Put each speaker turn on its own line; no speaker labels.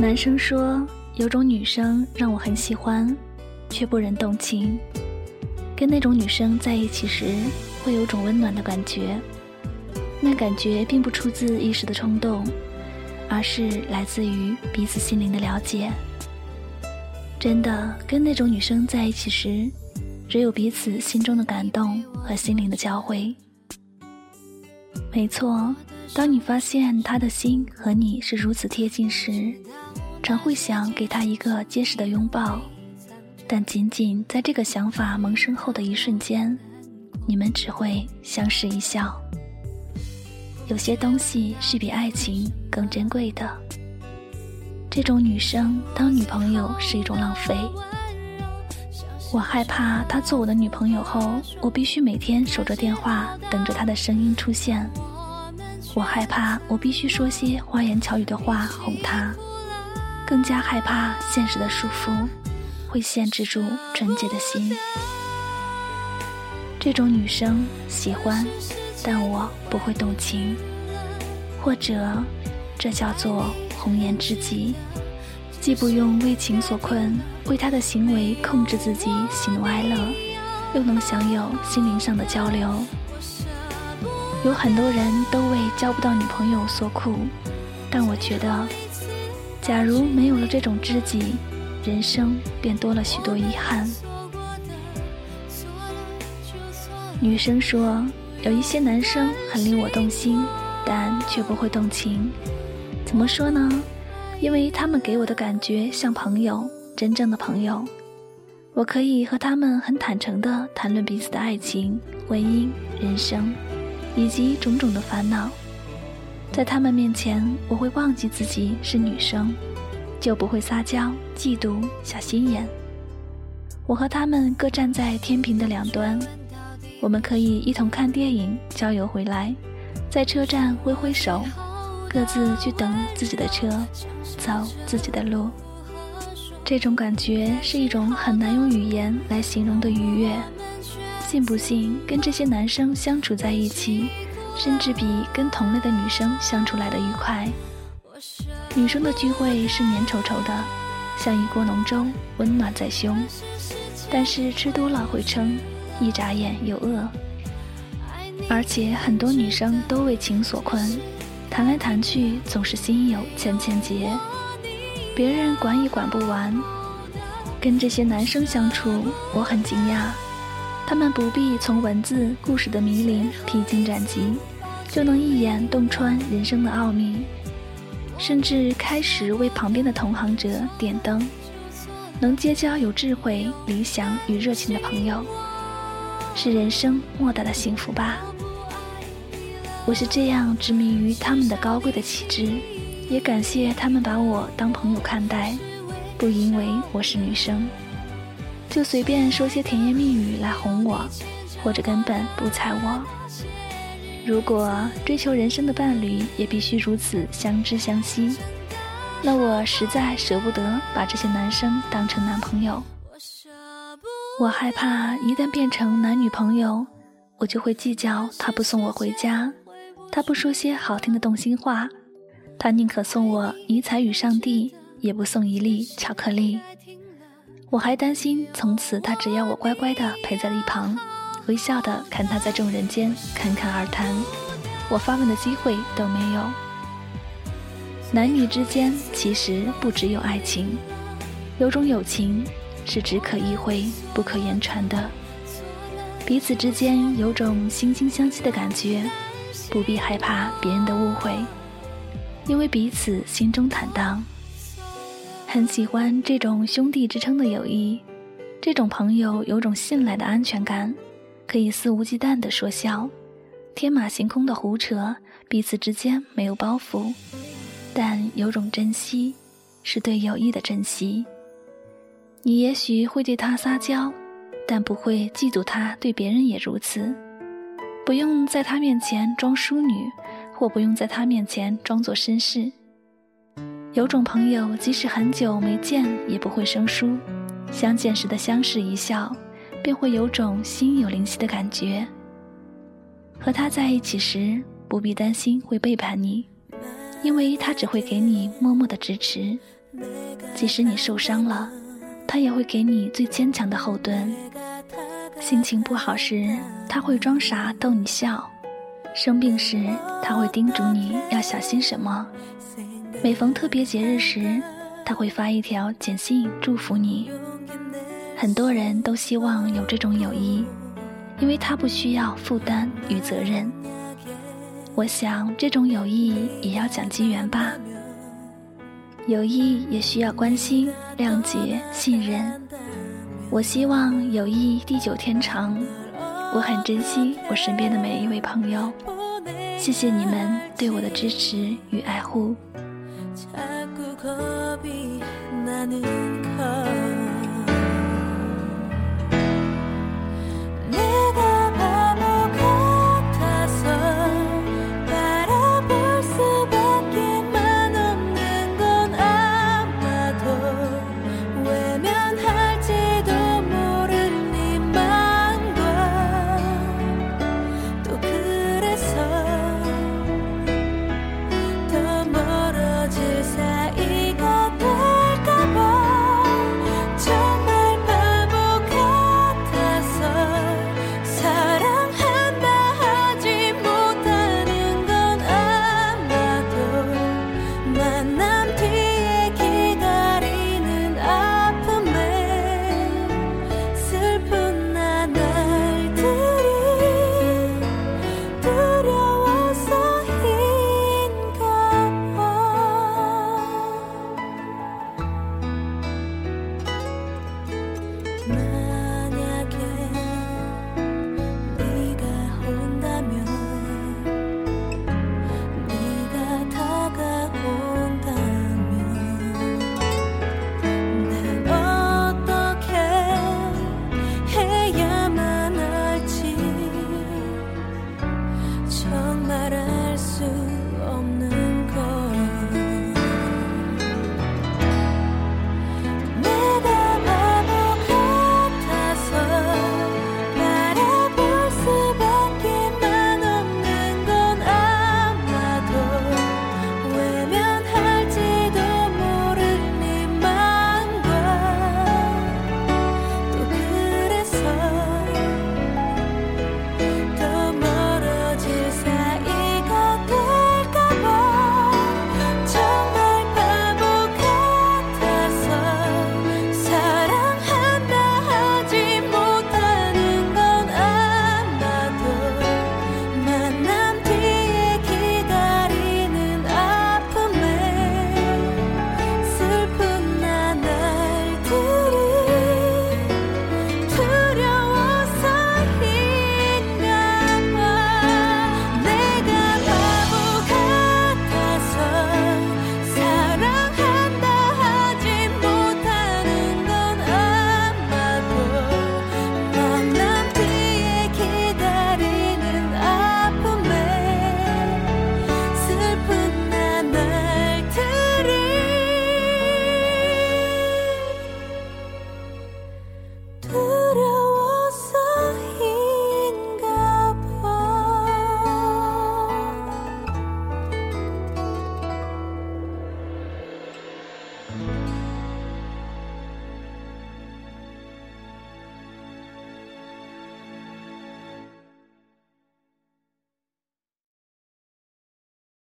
男生说，有种女生让我很喜欢，却不忍动情。跟那种女生在一起时，会有种温暖的感觉。那感觉并不出自一时的冲动，而是来自于彼此心灵的了解。真的，跟那种女生在一起时，只有彼此心中的感动和心灵的交汇。没错，当你发现她的心和你是如此贴近时，常会想给她一个结实的拥抱。但仅仅在这个想法萌生后的一瞬间，你们只会相视一笑。有些东西是比爱情更珍贵的。这种女生当女朋友是一种浪费。我害怕她做我的女朋友后，我必须每天守着电话，等着她的声音出现。我害怕我必须说些花言巧语的话哄她，更加害怕现实的束缚。会限制住纯洁的心。这种女生喜欢，但我不会动情，或者这叫做红颜知己，既不用为情所困，为他的行为控制自己喜怒哀乐，又能享有心灵上的交流。有很多人都为交不到女朋友所苦，但我觉得，假如没有了这种知己。人生便多了许多遗憾。女生说，有一些男生很令我动心，但却不会动情。怎么说呢？因为他们给我的感觉像朋友，真正的朋友。我可以和他们很坦诚地谈论彼此的爱情、婚姻、人生，以及种种的烦恼。在他们面前，我会忘记自己是女生。就不会撒娇、嫉妒、小心眼。我和他们各站在天平的两端，我们可以一同看电影、郊游回来，在车站挥挥手，各自去等自己的车，走自己的路。这种感觉是一种很难用语言来形容的愉悦。信不信，跟这些男生相处在一起，甚至比跟同类的女生相处来的愉快。女生的聚会是粘稠稠的，像一锅浓粥，温暖在胸。但是吃多了会撑，一眨眼又饿。而且很多女生都为情所困，谈来谈去总是心有千千结，别人管也管不完。跟这些男生相处，我很惊讶，他们不必从文字、故事的迷离、披荆斩棘，就能一眼洞穿人生的奥秘。甚至开始为旁边的同行者点灯，能结交有智慧、理想与热情的朋友，是人生莫大的幸福吧。我是这样执迷于他们的高贵的气质，也感谢他们把我当朋友看待，不因为我是女生，就随便说些甜言蜜语来哄我，或者根本不睬我。如果追求人生的伴侣也必须如此相知相惜，那我实在舍不得把这些男生当成男朋友。我害怕一旦变成男女朋友，我就会计较他不送我回家，他不说些好听的动心话，他宁可送我尼采与上帝，也不送一粒巧克力。我还担心从此他只要我乖乖的陪在一旁。微笑的看他在众人间侃侃而谈，我发问的机会都没有。男女之间其实不只有爱情，有种友情是只可意会不可言传的，彼此之间有种惺惺相惜的感觉，不必害怕别人的误会，因为彼此心中坦荡。很喜欢这种兄弟之称的友谊，这种朋友有种信赖的安全感。可以肆无忌惮地说笑，天马行空的胡扯，彼此之间没有包袱，但有种珍惜，是对友谊的珍惜。你也许会对他撒娇，但不会嫉妒他对别人也如此。不用在他面前装淑女，或不用在他面前装作绅士。有种朋友，即使很久没见，也不会生疏，相见时的相视一笑。便会有种心有灵犀的感觉。和他在一起时，不必担心会背叛你，因为他只会给你默默的支持，即使你受伤了，他也会给你最坚强的后盾。心情不好时，他会装傻逗你笑；生病时，他会叮嘱你要小心什么；每逢特别节日时，他会发一条简信祝福你。很多人都希望有这种友谊，因为他不需要负担与责任。我想，这种友谊也要讲机缘吧。友谊也需要关心、谅解、信任。我希望友谊地久天长。我很珍惜我身边的每一位朋友，谢谢你们对我的支持与爱护。 자꾸 겁이 나는 걸.